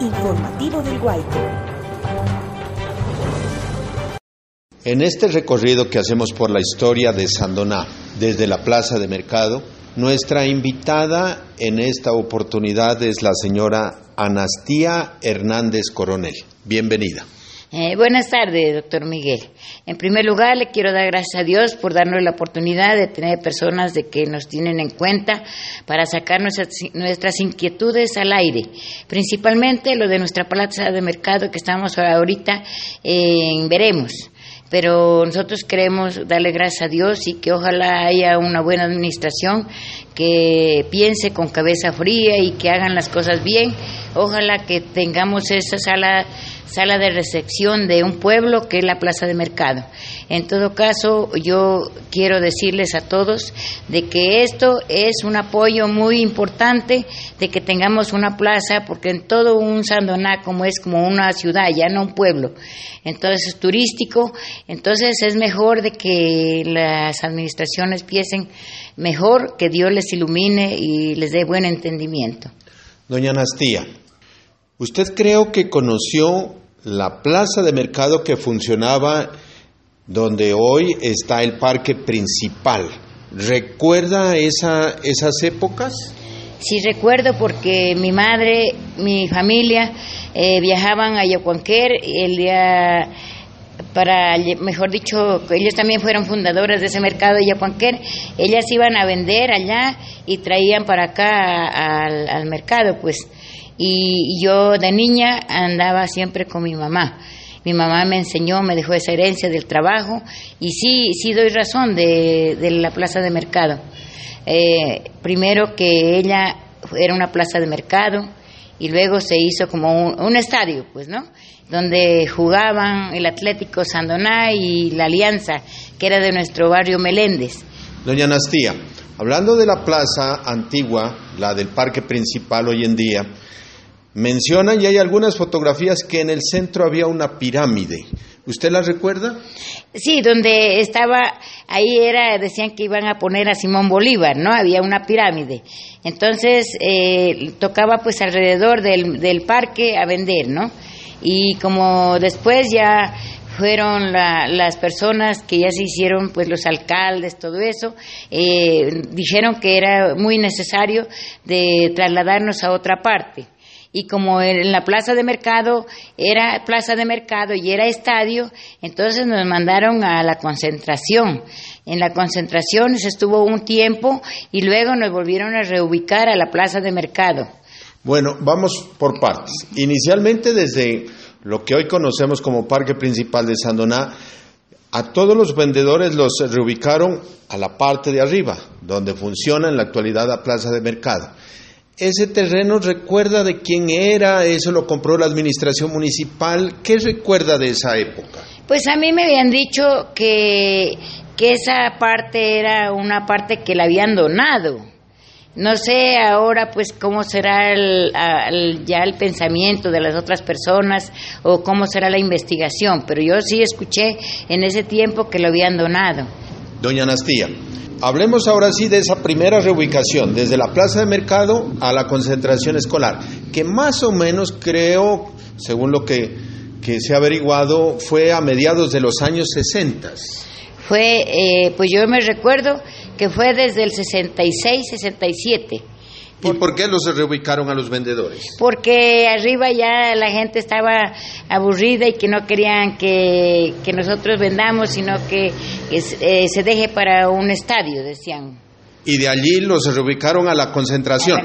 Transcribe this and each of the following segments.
Informativo del Guayco. En este recorrido que hacemos por la historia de Sandoná, desde la Plaza de Mercado, nuestra invitada en esta oportunidad es la señora Anastía Hernández Coronel. Bienvenida. Eh, buenas tardes, doctor Miguel. En primer lugar, le quiero dar gracias a Dios por darnos la oportunidad de tener personas de que nos tienen en cuenta para sacar nuestras, inquietudes al aire, principalmente lo de nuestra plaza de mercado que estamos ahorita en veremos pero nosotros queremos darle gracias a Dios y que ojalá haya una buena administración que piense con cabeza fría y que hagan las cosas bien. Ojalá que tengamos esa sala sala de recepción de un pueblo que es la plaza de mercado. En todo caso, yo quiero decirles a todos de que esto es un apoyo muy importante de que tengamos una plaza, porque en todo un Sandoná como es como una ciudad, ya no un pueblo, entonces es turístico, entonces es mejor de que las administraciones piensen mejor, que Dios les ilumine y les dé buen entendimiento. Doña Anastía, usted creo que conoció la plaza de mercado que funcionaba donde hoy está el parque principal. ¿Recuerda esa, esas épocas? Sí, recuerdo porque mi madre, mi familia eh, viajaban a Yacuanquer el día para, mejor dicho, ellos también fueron fundadoras de ese mercado de Yacuanquer, ellas iban a vender allá y traían para acá al, al mercado, pues y yo de niña andaba siempre con mi mamá. Mi mamá me enseñó, me dejó esa herencia del trabajo y sí, sí doy razón de, la plaza de mercado. Eh, primero que ella era una plaza de mercado y luego se hizo como un, estadio, pues, ¿no? Donde jugaban el Atlético Sandoná y la Alianza, que era de nuestro barrio Meléndez. Doña Anastía, hablando de la plaza antigua, la del parque principal hoy en día, Mencionan y hay algunas fotografías que en el centro había una pirámide. ¿Usted la recuerda? Sí, donde estaba, ahí era, decían que iban a poner a Simón Bolívar, ¿no? Había una pirámide. Entonces, eh, tocaba pues alrededor del, del, parque a vender, ¿no? Y como después ya fueron las personas que ya se hicieron, pues los alcaldes, todo eso, eh, dijeron que era muy necesario de trasladarnos a otra parte y como en la plaza de mercado era plaza de mercado y era estadio, entonces nos mandaron a la concentración. En la concentración se estuvo un tiempo y luego nos volvieron a reubicar a la plaza de mercado. Bueno, vamos por partes. Inicialmente desde lo que hoy conocemos como Parque Principal de Sandoná, a todos los vendedores los reubicaron a la parte de arriba, donde funciona en la actualidad la plaza de mercado ese terreno recuerda de quién era, eso lo compró la administración municipal. ¿Qué recuerda de esa época? Pues a mí me habían dicho que, que esa parte era una parte que le habían donado. No sé ahora pues cómo será ya el pensamiento de las otras personas o cómo será la investigación, pero yo sí escuché en ese tiempo que lo habían donado. Doña Anastía, Hablemos ahora sí de esa primera reubicación, desde la plaza de mercado a la concentración escolar, que más o menos creo, según lo que, se ha averiguado, fue a mediados de los años 60. Fue, eh, pues yo me recuerdo que fue desde el 66, 67 ¿Y por qué los reubicaron a los vendedores? Porque arriba ya la gente estaba aburrida y que no querían que, nosotros vendamos, sino que, eh, se deje para un estadio, decían. Y de allí los reubicaron a la, concentración.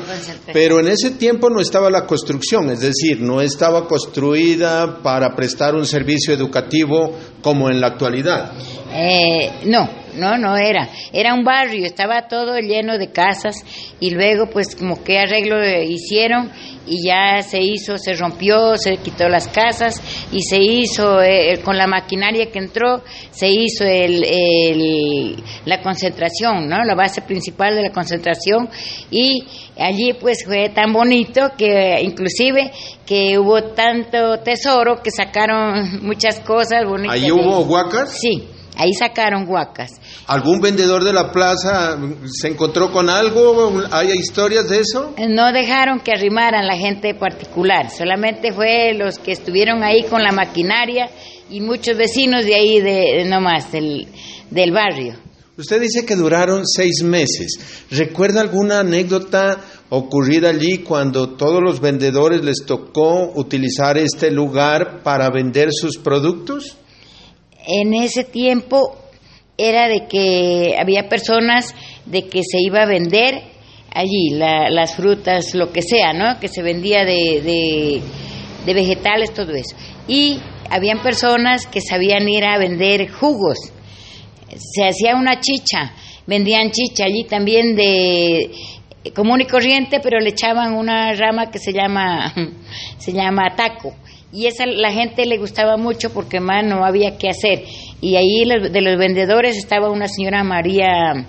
Pero en ese tiempo no estaba la construcción, es decir, no estaba construida para prestar un servicio educativo como en la actualidad. Eh, no, no, no era. Era un barrio, estaba todo lleno de casas y luego pues como que arreglo hicieron y ya se hizo, se rompió, se quitó las casas y se hizo eh, con la maquinaria que entró, se hizo el, la concentración, ¿no? La base principal de la concentración y allí pues fue tan bonito que inclusive que hubo tanto tesoro que sacaron muchas cosas bonitas. ¿Allí hubo huacas? Sí Ahí sacaron huacas. ¿Algún vendedor de la plaza se encontró con algo? ¿Hay historias de eso? No dejaron que arrimaran la gente particular, solamente fue los que estuvieron ahí con la maquinaria y muchos vecinos de ahí, de, nomás, del, del barrio. Usted dice que duraron seis meses. ¿Recuerda alguna anécdota ocurrida allí cuando todos los vendedores les tocó utilizar este lugar para vender sus productos? En ese tiempo era de que había personas de que se iba a vender allí las frutas, lo que sea, ¿no? Que se vendía de, de, de vegetales, todo eso. Y habían personas que sabían ir a vender jugos se hacía una chicha, vendían chicha allí también de común y corriente, pero le echaban una rama que se llama se llama taco y esa la gente le gustaba mucho porque más no había que hacer. Y ahí de los vendedores estaba una señora María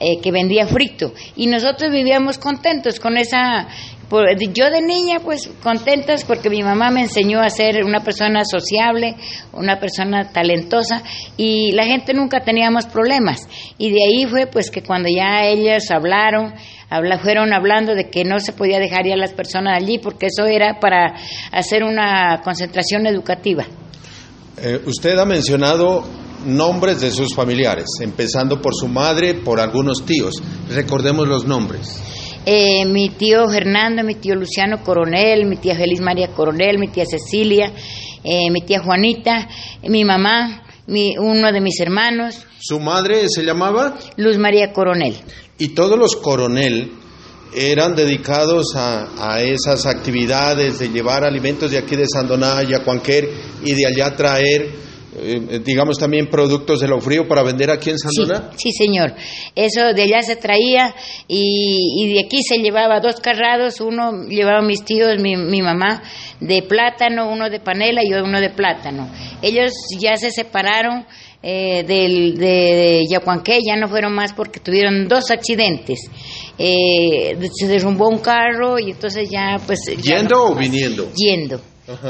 eh, que vendía frito. Y nosotros vivíamos contentos con esa yo de niña, pues contentas porque mi mamá me enseñó a ser una persona sociable, una persona talentosa y la gente nunca teníamos problemas. Y de ahí fue pues que cuando ya ellas hablaron, habla, fueron hablando de que no se podía dejar ya las personas allí porque eso era para hacer una concentración educativa. Eh, usted ha mencionado nombres de sus familiares, empezando por su madre, por algunos tíos. Recordemos los nombres. Eh, mi tío Fernando, mi tío Luciano Coronel, mi tía Feliz María Coronel, mi tía Cecilia, eh, mi tía Juanita, mi mamá, mi, uno de mis hermanos. ¿Su madre se llamaba? Luz María Coronel. Y todos los coronel eran dedicados a, a, esas actividades de llevar alimentos de aquí de Sandoná y Cuanquer y de allá traer eh, digamos también productos de lo frío para vender aquí en Sandoná? Sí, sí, señor. Eso de allá se traía y, de aquí se llevaba dos carrados, uno llevaba mis tíos, mi, mi, mamá, de plátano, uno de panela y uno de plátano. Ellos ya se separaron eh, del, de, Yacuanqué, ya no fueron más porque tuvieron dos accidentes. Eh, se derrumbó un carro y entonces ya pues... ¿Yendo o viniendo? Yendo.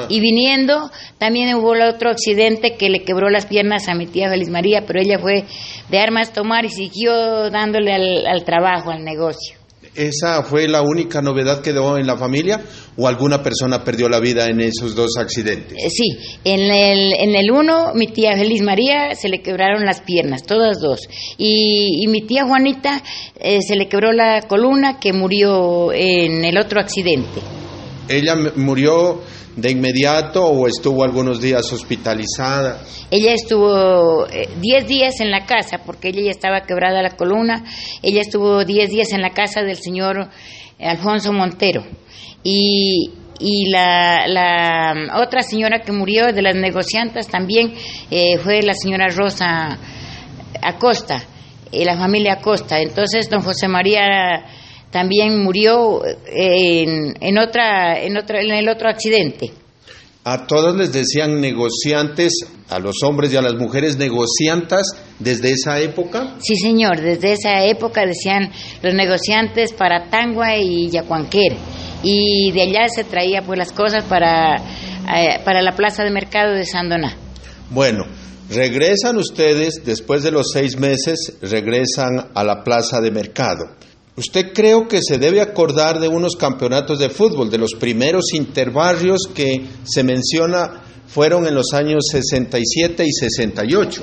Y viniendo, también hubo otro accidente que le quebró las piernas a mi tía Feliz María, pero ella fue de armas tomar y siguió dándole al, trabajo, al negocio. ¿Esa fue la única novedad que dio en la familia o alguna persona perdió la vida en esos dos accidentes? Eh, sí, en el, en el uno mi tía Feliz María se le quebraron las piernas, todas dos. Y, mi tía Juanita eh, se le quebró la columna que murió en el otro accidente. ¿Ella murió de inmediato o estuvo algunos días hospitalizada? Ella estuvo 10 eh, días en la casa porque ella ya estaba quebrada la columna. Ella estuvo 10 días en la casa del señor Alfonso Montero. Y, y la, la, otra señora que murió de las negociantes también eh, fue la señora Rosa Acosta, y la familia Acosta. Entonces, don José María también murió en, en, otra, en, otra, en el otro accidente. A todos les decían negociantes, a los hombres y a las mujeres negociantas desde esa época. Sí, señor, desde esa época decían los negociantes para Tangua y Yacuanquer. Y de allá se traía pues las cosas para, eh, para la plaza de mercado de Sandoná. Bueno, regresan ustedes, después de los seis meses, regresan a la plaza de mercado. Usted creo que se debe acordar de unos campeonatos de fútbol, de los primeros interbarrios que se menciona fueron en los años 67 y 68.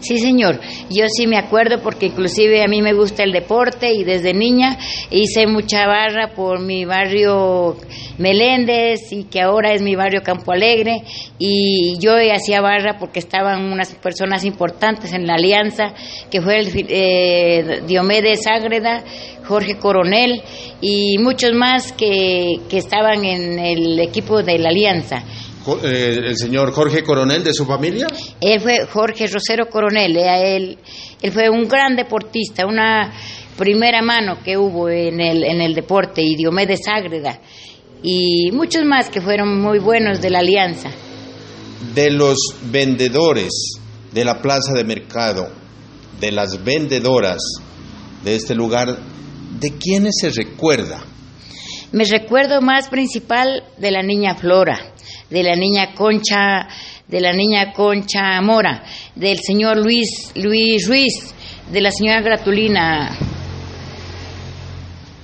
Sí, señor. Yo sí me acuerdo porque inclusive a mí me gusta el deporte y desde niña hice mucha barra por mi barrio Meléndez y que ahora es mi barrio Campo Alegre y yo hacía barra porque estaban unas personas importantes en la alianza que fue el eh, Diomedes Ágreda, Jorge Coronel y muchos más que, que estaban en el equipo de la alianza. Eh, el señor Jorge Coronel de su familia? Él fue Jorge Rosero Coronel, eh, él, él fue un gran deportista, una primera mano que hubo en el, en el deporte, y Diomedes Ágreda, y muchos más que fueron muy buenos de la alianza. De los vendedores de la plaza de mercado, de las vendedoras de este lugar, ¿de quiénes se recuerda? Me recuerdo más principal de la niña Flora de la niña Concha de la niña Concha Mora, del señor Luis, Luis Ruiz, de la señora Gratulina,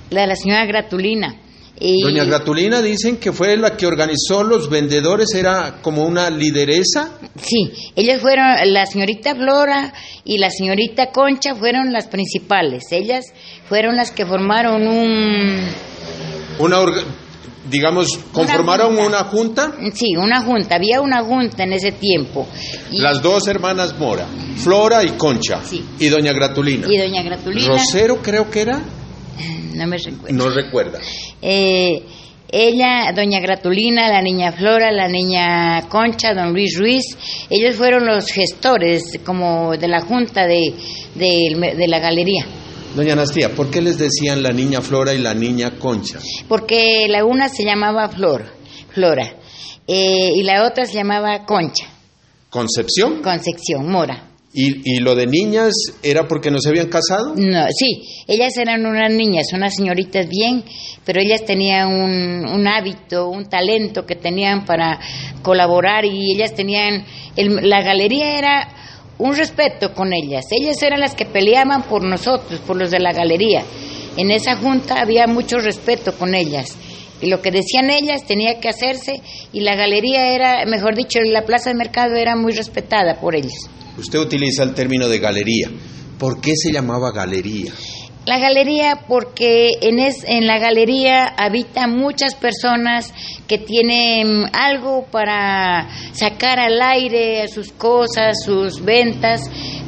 la de la señora Gratulina. Y- Doña Gratulina dicen que fue la que organizó los vendedores, era como una lideresa. Sí, ellas fueron, la señorita Flora y la señorita Concha fueron las principales. Ellas fueron las que formaron un, Una orga- digamos, conformaron junta. una junta. sí, una junta. Había una junta en ese tiempo. Y, Las dos hermanas Mora, Flora y Concha. Sí. Y Doña Gratulina. y doña Gratulina, Rosero creo que era. no me recuerdo. No recuerda. Eh, ella, doña Gratulina, la niña Flora, la niña Concha, don Luis Ruiz, ellos fueron los gestores como de la junta de, de, de la galería. Doña Anastía, ¿por qué les decían la niña Flora y la niña Concha? Porque la una se llamaba Flor, Flora, eh, y la otra se llamaba Concha, ¿Concepción? Concepción, Mora. ¿Y, y lo de niñas era porque no se habían casado? No, sí, ellas eran unas niñas, unas señoritas bien, pero ellas tenían un, un hábito, un talento que tenían para colaborar y ellas tenían, el- la galería era un respeto con ellas, ellas eran las que peleaban por nosotros, por los de la galería. En esa junta había mucho respeto con ellas. Y lo que decían ellas tenía que hacerse y la galería era, mejor dicho, la plaza de mercado era muy respetada por ellos. Usted utiliza el término de galería. ¿Por qué se llamaba galería? La galería, porque en, es, en la galería habitan muchas personas que tienen algo para sacar al aire sus cosas, sus ventas,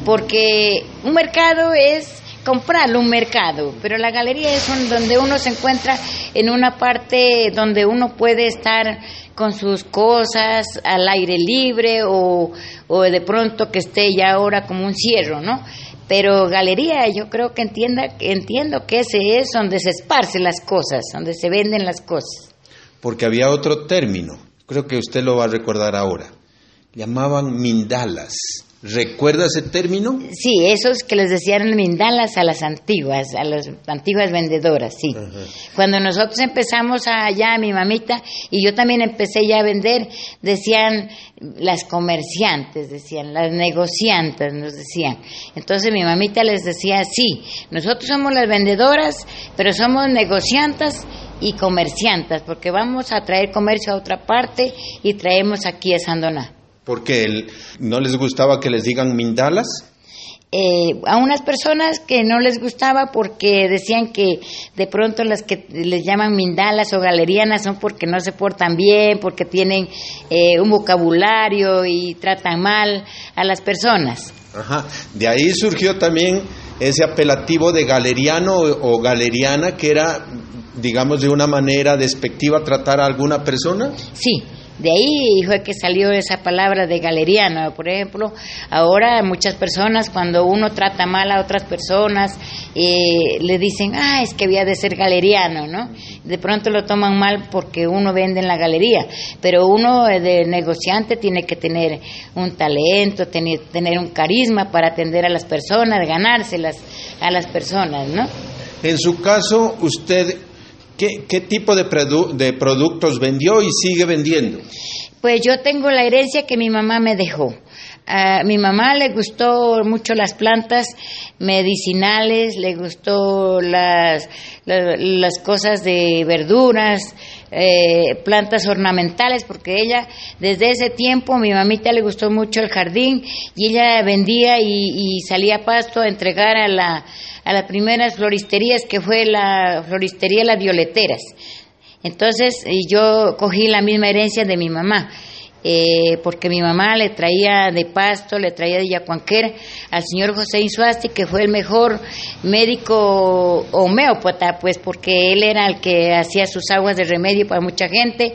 porque un mercado es comprarlo, un mercado, pero la galería es un- donde uno se encuentra en una parte donde uno puede estar con sus cosas al aire libre o, o de pronto que esté ya ahora como un cierro, ¿no? Pero galería, yo creo que entienda, entiendo que ese es donde se esparcen las cosas, donde se venden las cosas. Porque había otro término, creo que usted lo va a recordar ahora. Llamaban mindalas. ¿Recuerda ese término? Sí, esos que les decían mindalas a las antiguas, a las antiguas vendedoras, sí. Cuando nosotros empezamos allá, mi mamita, y yo también empecé ya a vender, decían las comerciantes, decían, las negociantes, nos decían. Entonces mi mamita les decía, sí, nosotros somos las vendedoras, pero somos negociantas y comerciantas, porque vamos a traer comercio a otra parte y traemos aquí a Sandoná. Porque el- no les gustaba que les digan mindalas. eh, a unas personas que no les gustaba porque decían que de pronto las que les llaman mindalas o galerianas son porque no se portan bien, porque tienen eh, un vocabulario y tratan mal a las personas. Ajá. De ahí surgió también ese apelativo de galeriano o, o galeriana, que era, digamos, de una manera despectiva tratar a alguna persona. Sí, de ahí fue que salió esa palabra de galeriano. Por ejemplo, ahora muchas personas cuando uno trata mal a otras personas eh, le dicen, ah, es que había de ser galeriano, ¿no? De pronto lo toman mal porque uno vende en la galería, pero uno eh, de negociante tiene que tener un talento, tener, tener un carisma para atender a las personas, ganárselas a las personas, ¿no? En su caso, usted, ¿qué, qué tipo de, de productos vendió y sigue vendiendo? Pues yo tengo la herencia que mi mamá me dejó. Mi mamá le gustó mucho las plantas medicinales, le gustó las, la- las cosas de verduras, eh, plantas ornamentales, porque ella desde ese tiempo, mi mamita le gustó mucho el jardín y ella vendía y, y salía a pasto a entregar a, la, a las primeras floristerías que fue la floristería Las Violeteras. Entonces yo cogí la misma herencia de mi mamá, eh, porque mi mamá le traía de Pasto, le traía de Yacuanquera al señor José Insuasti, que fue el mejor médico homeópata, pues porque él era el que hacía sus aguas de remedio para mucha gente,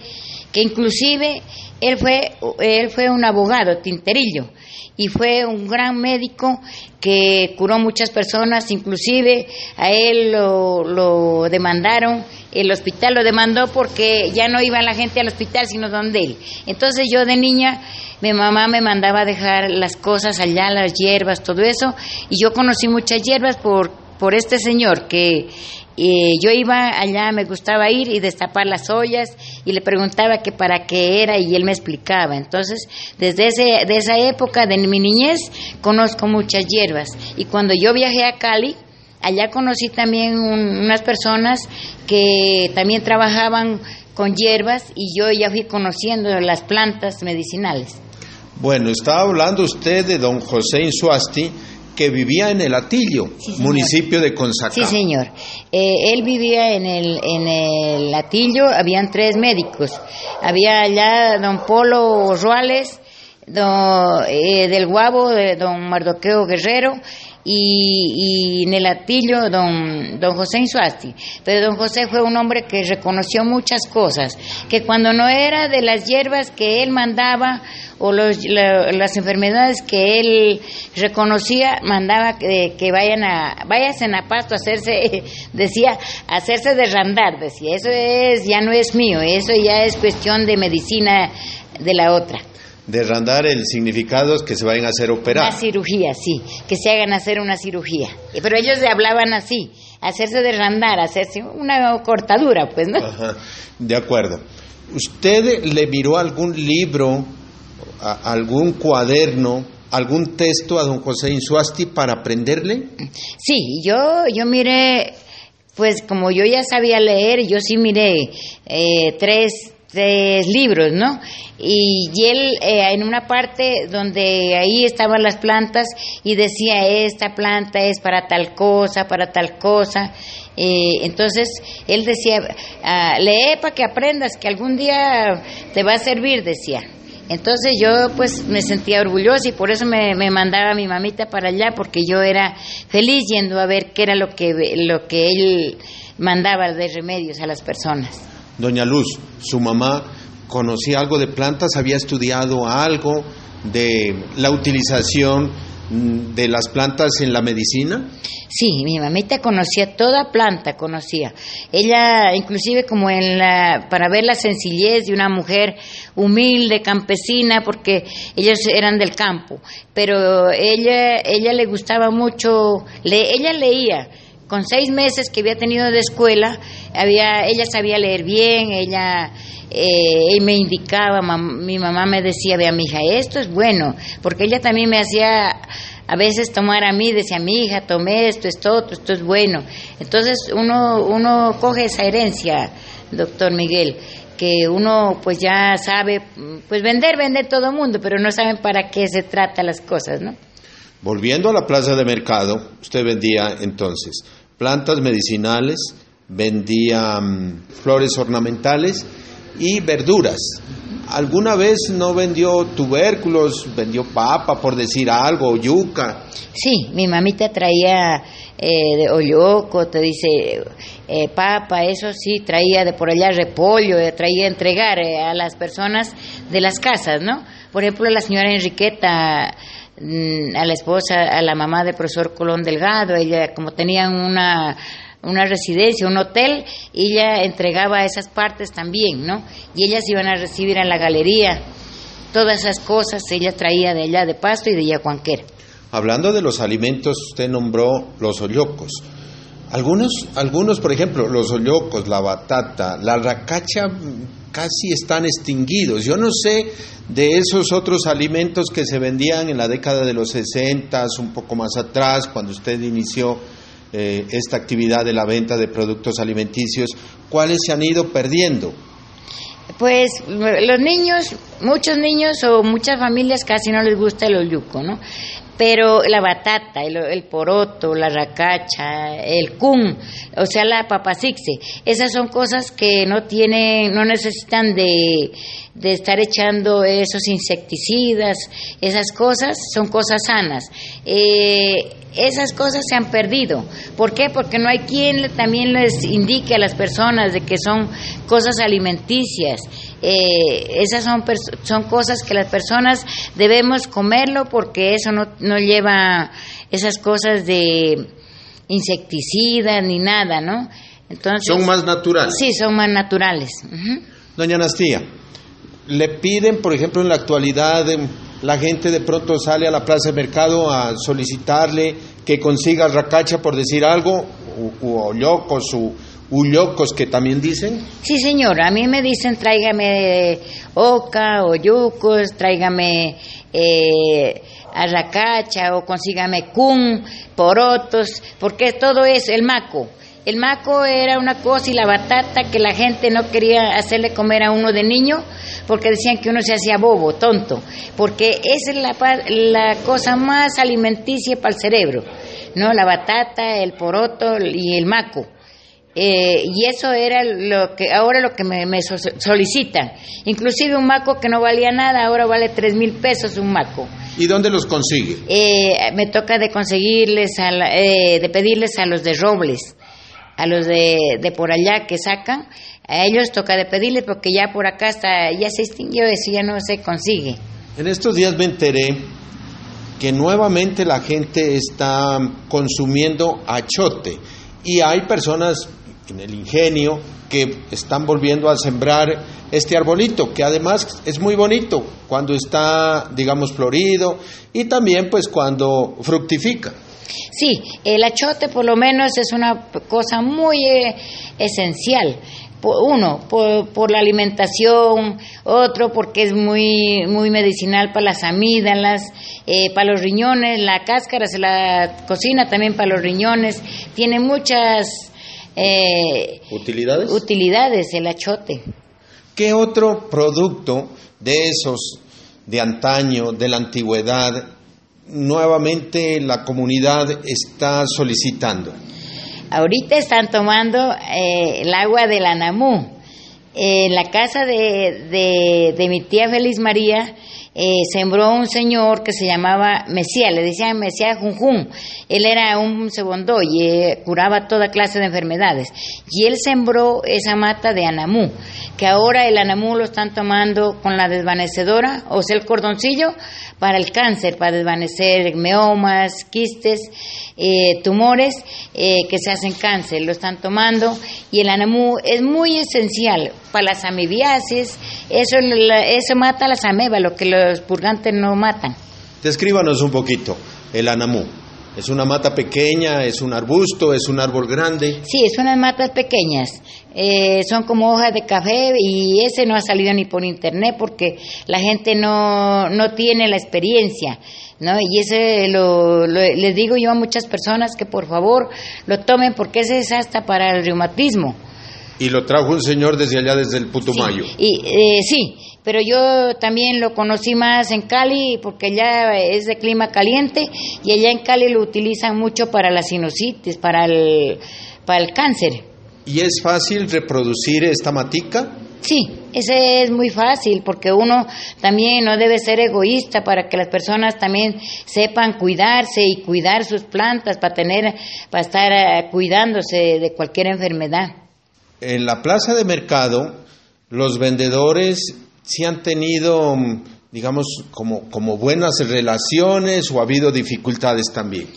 que inclusive él fue, él fue un abogado, tinterillo, y fue un gran médico que curó muchas personas, inclusive a él lo, demandaron, el hospital lo demandó porque ya no iba la gente al hospital sino donde él. Entonces yo de niña, mi mamá me mandaba a dejar las cosas allá, las hierbas, todo eso, y yo conocí muchas hierbas por por este señor que eh, yo iba allá, me gustaba ir y destapar las ollas y le preguntaba que para qué era y él me explicaba. Entonces, desde ese, de esa época de mi niñez conozco muchas hierbas y cuando yo viajé a Cali, allá conocí también un- unas personas que también trabajaban con hierbas y yo ya fui conociendo las plantas medicinales. Bueno, estaba hablando usted de don José Insuasti, que vivía en el Atillo, Sí, municipio de Consacá. Sí, señor. Eh, él vivía en el, en el Latillo, habían tres médicos. Había allá don Polo Ruales, don, eh, del Guabo, de don Mardoqueo Guerrero, y, y en el Latillo don, don José Insuasti. Pero don José fue un hombre que reconoció muchas cosas, que cuando no era de las hierbas que él mandaba o los- la- las enfermedades que él reconocía, mandaba que, que vayan a, vayan a pasto a hacerse, decía, a hacerse derrandar, decía, eso es, ya no es mío, eso ya es cuestión de medicina de la otra. Derrandar el significado es que se vayan a hacer operar. Una cirugía, sí, que se hagan hacer una cirugía. Pero ellos le hablaban así, hacerse derrandar, hacerse una cortadura, pues, ¿no? Ajá, de acuerdo. ¿Usted le miró algún libro, a- algún cuaderno, algún texto a don José Insuasti para aprenderle? Sí, yo, yo miré, pues como yo ya sabía leer, yo sí miré eh, tres, tres libros, ¿no? Y, él eh, en una parte donde ahí estaban las plantas y decía, esta planta es para tal cosa, para tal cosa. Eh, entonces él decía, ah, lee para que aprendas, que algún día te va a servir, decía. Entonces yo pues me sentía orgullosa y por eso me, me mandaba mi mamita para allá porque yo era feliz yendo a ver qué era lo que lo que él mandaba de remedios a las personas. Doña Luz, su mamá conocía algo de plantas, había estudiado algo de la utilización mm, de las plantas en la medicina. Sí, mi mamita conocía toda planta, conocía. Ella, inclusive como en la, para ver la sencillez de una mujer humilde, campesina, porque ellos eran del campo, pero ella, ella le gustaba mucho, ella leía. Con seis meses que había tenido de escuela, había, ella sabía leer bien, ella eh, me indicaba, mi mamá me decía, vea, mi hija, esto es bueno, porque ella también me hacía a veces tomar a mí, decía, mi hija, tomé esto, esto, esto es bueno. Entonces uno, uno coge esa herencia, doctor Miguel, que uno pues ya sabe, pues vender, vender todo el mundo, pero no saben para qué se trata las cosas, ¿no? Volviendo a la plaza de mercado, usted vendía entonces plantas medicinales, vendía mm, flores ornamentales y verduras. ¿Alguna vez no vendió tubérculos, vendió papa, por decir algo, yuca? Sí, mi mamita traía eh, de olloco, te dice eh, papa, eso sí, traía de por allá repollo, eh, traía entregar eh, a las personas de las casas, ¿no? Por ejemplo, la señora Enriqueta, a la esposa, a la mamá del profesor Colón Delgado, ella como tenían una una residencia, un hotel, y ella entregaba esas partes también, ¿no? Y ellas iban a recibir a la galería. Todas esas cosas ella traía de allá de Pasto y de Yacuanquera. Hablando de los alimentos, usted nombró los hoyocos. Algunos, algunos, por ejemplo, los hoyocos, la batata, la racacha, mm, casi están extinguidos. Yo no sé de esos otros alimentos que se vendían en la década de los 60, un poco más atrás, cuando usted inició eh, esta actividad de la venta de productos alimenticios, ¿cuáles se han ido perdiendo? Pues los niños, muchos niños o muchas familias casi no les gusta el oyuco, ¿no? Pero la batata, el, poroto, la racacha, el cum, o sea, la papacixe, esas son cosas que no tienen, no necesitan de, de estar echando esos insecticidas, esas cosas son cosas sanas. Eh, esas cosas se han perdido. ¿Por qué? Porque no hay quien también les indique a las personas de que son cosas alimenticias. Eh, esas son, son cosas que las personas debemos comerlo porque eso no, no lleva esas cosas de insecticidas ni nada, ¿no? Entonces, Son más naturales. Sí, son más naturales. Doña Anastía, le piden, por ejemplo, en la actualidad, em, la gente de pronto sale a la plaza de mercado a solicitarle que consiga racacha por decir algo, u ollocos, u, ullocos que también dicen. Sí, señor, a mí me dicen tráigame oca o yucos, tráigame eh, arracacha o consígame cum, porotos, porque todo es el maco. El maco era una cosa y la batata que la gente no quería hacerle comer a uno de niño porque decían que uno se hacía bobo, tonto, porque esa es la, la cosa más alimenticia para el cerebro, ¿no? La batata, el poroto y el maco. Eh, y eso era lo que ahora lo que me, me so- solicitan. Inclusive un maco que no valía nada, ahora vale tres mil pesos un maco. ¿Y dónde los consigue? Eh, me toca de conseguirles, a la- eh, de pedirles a los de Robles, a los de, de por allá que sacan, a ellos toca de pedirles porque ya por acá está, ya se extinguió eso, ya no se consigue. En estos días me enteré que nuevamente la gente está consumiendo achote y hay personas el ingenio que están volviendo a sembrar este arbolito que además es muy bonito cuando está digamos florido y también pues cuando fructifica. Sí, el achote por lo menos es una cosa muy eh, esencial. Uno, por, por la alimentación, otro porque es muy, muy medicinal para las amígdalas, eh, para los riñones, la cáscara se la cocina también para los riñones, tiene muchas eh, ¿Utilidades? utilidades el achote. ¿Qué otro producto de esos de antaño, de la antigüedad, nuevamente la comunidad está solicitando? Ahorita están tomando eh, el agua del Anamú. En la casa de, de- de mi tía Feliz María eh, sembró un señor que se llamaba Mesías, le decían Mesías Junjun. Él era un segundo y eh, curaba toda clase de enfermedades. Y él sembró esa mata de Anamú, que ahora el Anamú lo están tomando con la desvanecedora, o sea, el cordoncillo, para el cáncer, para desvanecer meomas, quistes, eh, tumores eh, que se hacen cáncer, lo están tomando y el anamú es muy esencial para las amibiasis, eso, eso mata las amebas, lo que los purgantes no matan. Descríbanos un poquito el anamú. ¿Es una mata pequeña? ¿Es un arbusto? ¿Es un árbol grande? Sí, es unas matas pequeñas, eh, son como hojas de café y ese no ha salido ni por internet porque la gente no, no tiene la experiencia, ¿no? Y ese lo, lo- les digo yo a muchas personas que por favor lo tomen porque ese es hasta para el reumatismo. Y lo trajo un señor desde allá, desde el Putumayo. Sí, y, eh, sí, pero yo también lo conocí más en Cali porque allá es de clima caliente y allá en Cali lo utilizan mucho para la sinusitis, para el, para el cáncer. ¿Y es fácil reproducir esta matica? Sí, ese es muy fácil porque uno también no debe ser egoísta para que las personas también sepan cuidarse y cuidar sus plantas para tener, para estar eh, cuidándose de cualquier enfermedad. En la plaza de mercado, los vendedores sí han tenido, mm, digamos, como, como buenas relaciones o ha habido dificultades también.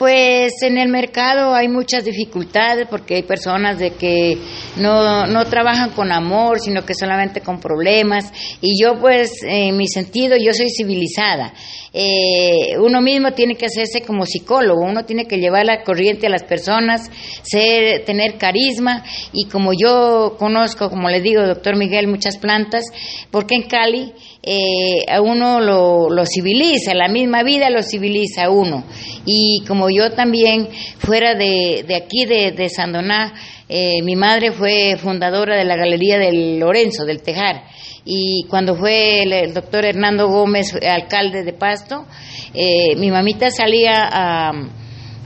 Pues en el mercado hay muchas dificultades porque hay personas de que no, no trabajan con amor, sino que solamente con problemas. Y yo pues, en mi sentido, yo soy civilizada. Eh, uno mismo tiene que hacerse como psicólogo, uno tiene que llevar la corriente a las personas, ser, tener carisma. Y como yo conozco, como le digo, doctor Miguel, muchas plantas, porque en Cali eh, a uno lo, lo civiliza, la misma vida lo civiliza a uno. Y como yo también, fuera de, de aquí, de, de Sandoná, eh, mi madre fue fundadora de la Galería del Lorenzo, del Tejar. Y cuando fue el, doctor Hernando Gómez, alcalde de Pasto, eh, mi mamita salía a,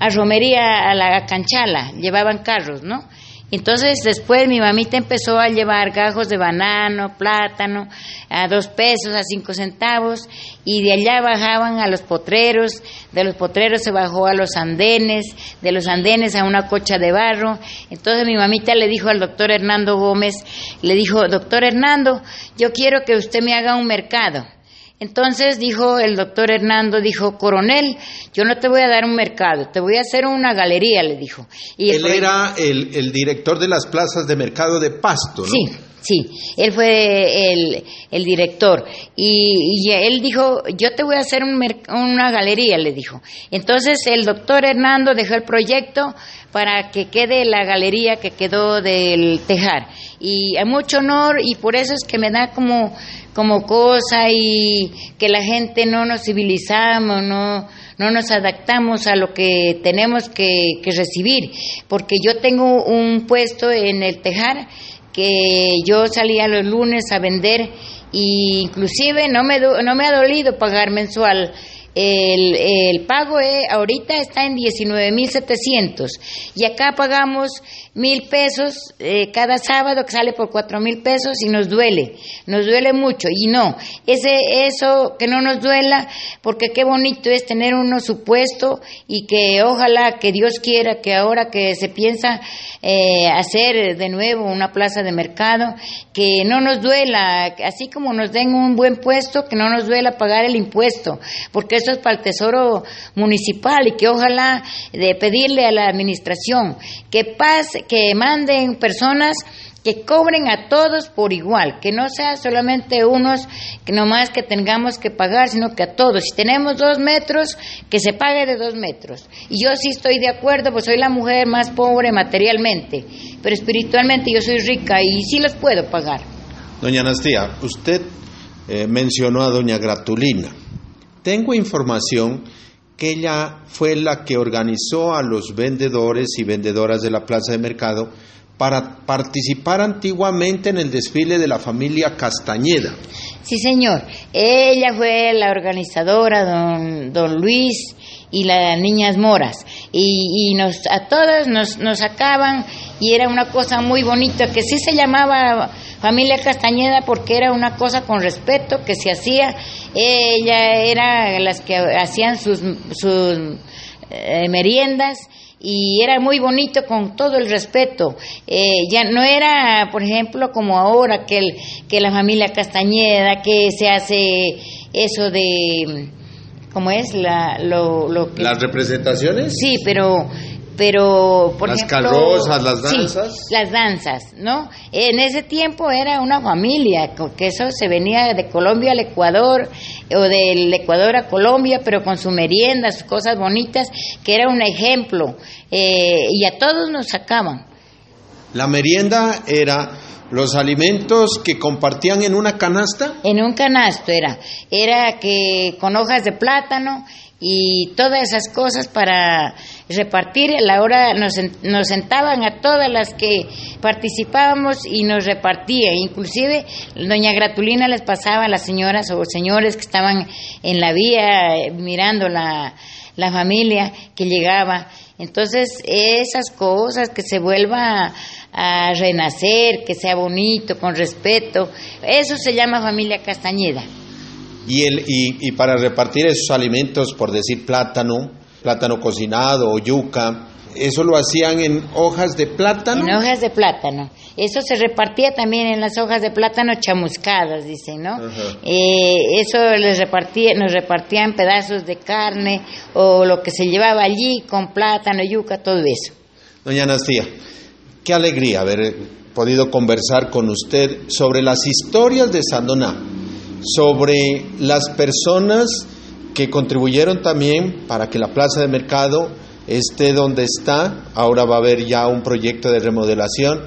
a romería, a la canchala, llevaban carros, ¿no? Entonces después mi mamita empezó a llevar gajos de banano, plátano, a dos pesos, a cinco centavos, y de allá bajaban a los potreros, de los potreros se bajó a los andenes, de los andenes a una cocha de barro. Entonces mi mamita le dijo al doctor Hernando Gómez, le dijo, doctor Hernando, yo quiero que usted me haga un mercado. Entonces dijo el doctor Hernando, dijo, coronel, yo no te voy a dar un mercado, te voy a hacer una galería, le dijo. Y Él era el, el director de las plazas de mercado de Pasto, ¿no? Sí, Sí, él fue el, el director. Y, y él dijo, yo te voy a hacer un una galería, le dijo. Entonces el doctor Hernando dejó el proyecto para que quede la galería que quedó del Tejar. Y a mucho honor, y por eso es que me da como, como cosa y que la gente no nos civilizamos, no, no nos adaptamos a lo que tenemos que recibir. Porque yo tengo un puesto en el Tejar que yo salía los lunes a vender y inclusive no me, do- no me ha dolido pagar mensual. El, el pago eh, ahorita está en 19.700 y acá pagamos mil pesos eh, cada sábado que sale por cuatro mil pesos y nos duele, nos duele mucho. Y no, ese eso que no nos duela porque qué bonito es tener uno su puesto y que ojalá que Dios quiera que ahora que se piensa eh, hacer de nuevo una plaza de mercado que no nos duela, así como nos den un buen puesto, que no nos duela pagar el impuesto, porque eso es para el tesoro municipal y que ojalá de pedirle a la administración que pase, que manden personas que cobren a todos por igual, que no sea solamente unos que nomás que tengamos que pagar, sino que a todos. Si tenemos dos metros, que se pague de dos metros. Y yo sí estoy de acuerdo, pues soy la mujer más pobre materialmente, pero espiritualmente yo soy rica y sí los puedo pagar. Doña Anastía, usted eh, mencionó a doña Gratulina. Tengo información que ella fue la que organizó a los vendedores y vendedoras de la plaza de mercado para participar antiguamente en el desfile de la familia Castañeda. Sí, señor. Ella fue la organizadora, don, don Luis y las niñas moras. Y, y nos, a todas nos, nos sacaban y era una cosa muy bonita que sí se llamaba familia Castañeda porque era una cosa con respeto que se hacía. Ella era las que hacían sus, sus eh, meriendas y era muy bonito con todo el respeto. Eh, ya no era, por ejemplo, como ahora que, el, que la familia Castañeda, que se hace eso de, ¿cómo es? La, lo, lo que, ¿Las representaciones? Sí, pero pero por Las ejemplo, carrozas, las sí, danzas. las danzas, ¿no? En ese tiempo era una familia, co- que eso se venía de Colombia al Ecuador o del Ecuador a Colombia, pero con su merienda, sus cosas bonitas, que era un ejemplo eh, y a todos nos sacaban. La merienda era los alimentos que compartían en una canasta. En un canasto era, era que con hojas de plátano y todas esas cosas para repartir. A la hora nos, nos sentaban a todas las que participábamos y nos repartían. Inclusive doña Gratulina les pasaba a las señoras o señores que estaban en la vía eh, mirando la, la familia que llegaba. Entonces, esas cosas, que se vuelva a, a renacer, que sea bonito, con respeto, eso se llama familia Castañeda. Y, el, y, y para repartir esos alimentos, por decir plátano, plátano cocinado o yuca, eso lo hacían en hojas de plátano. En hojas de plátano. Eso se repartía también en las hojas de plátano chamuscadas, dicen, ¿no? Eh, eso les repartía, nos repartían pedazos de carne o lo que se llevaba allí con plátano, yuca, todo eso. Doña Anastía, qué alegría haber podido conversar con usted sobre las historias de Sandoná, sobre las personas que contribuyeron también para que la plaza de mercado esté donde está. Ahora va a haber ya un proyecto de remodelación,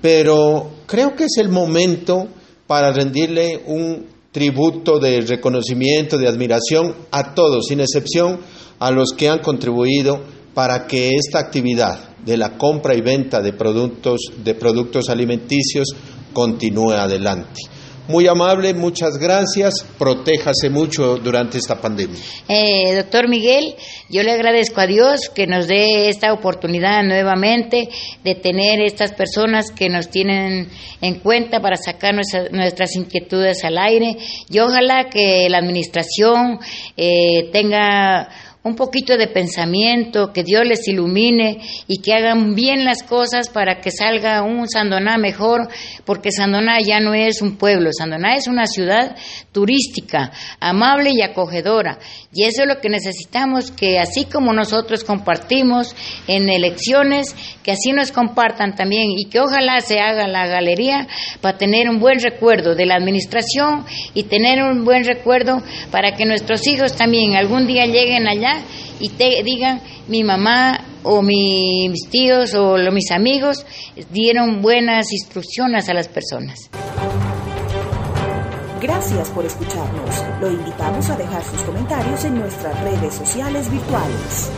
pero creo que es el momento para rendirle un tributo de reconocimiento, de admiración a todos, sin excepción a los que han contribuido para que esta actividad de la compra y venta de productos, de productos alimenticios continúe adelante. Muy amable, muchas gracias. Protéjase mucho durante esta pandemia. Eh, doctor Miguel, yo le agradezco a Dios que nos dé esta oportunidad nuevamente de tener estas personas que nos tienen en cuenta para sacar nuestra- nuestras inquietudes al aire y ojalá que la administración eh, tenga un poquito de pensamiento, que Dios les ilumine y que hagan bien las cosas para que salga un Sandoná mejor, porque Sandoná ya no es un pueblo, Sandoná es una ciudad turística, amable y acogedora. Y eso es lo que necesitamos, que así como nosotros compartimos en elecciones, que así nos compartan también y que ojalá se haga la galería para tener un buen recuerdo de la administración y tener un buen recuerdo para que nuestros hijos también algún día lleguen allá y te digan mi mamá o mis tíos o mis amigos dieron buenas instrucciones a las personas. Gracias por escucharnos. Lo invitamos a dejar sus comentarios en nuestras redes sociales virtuales.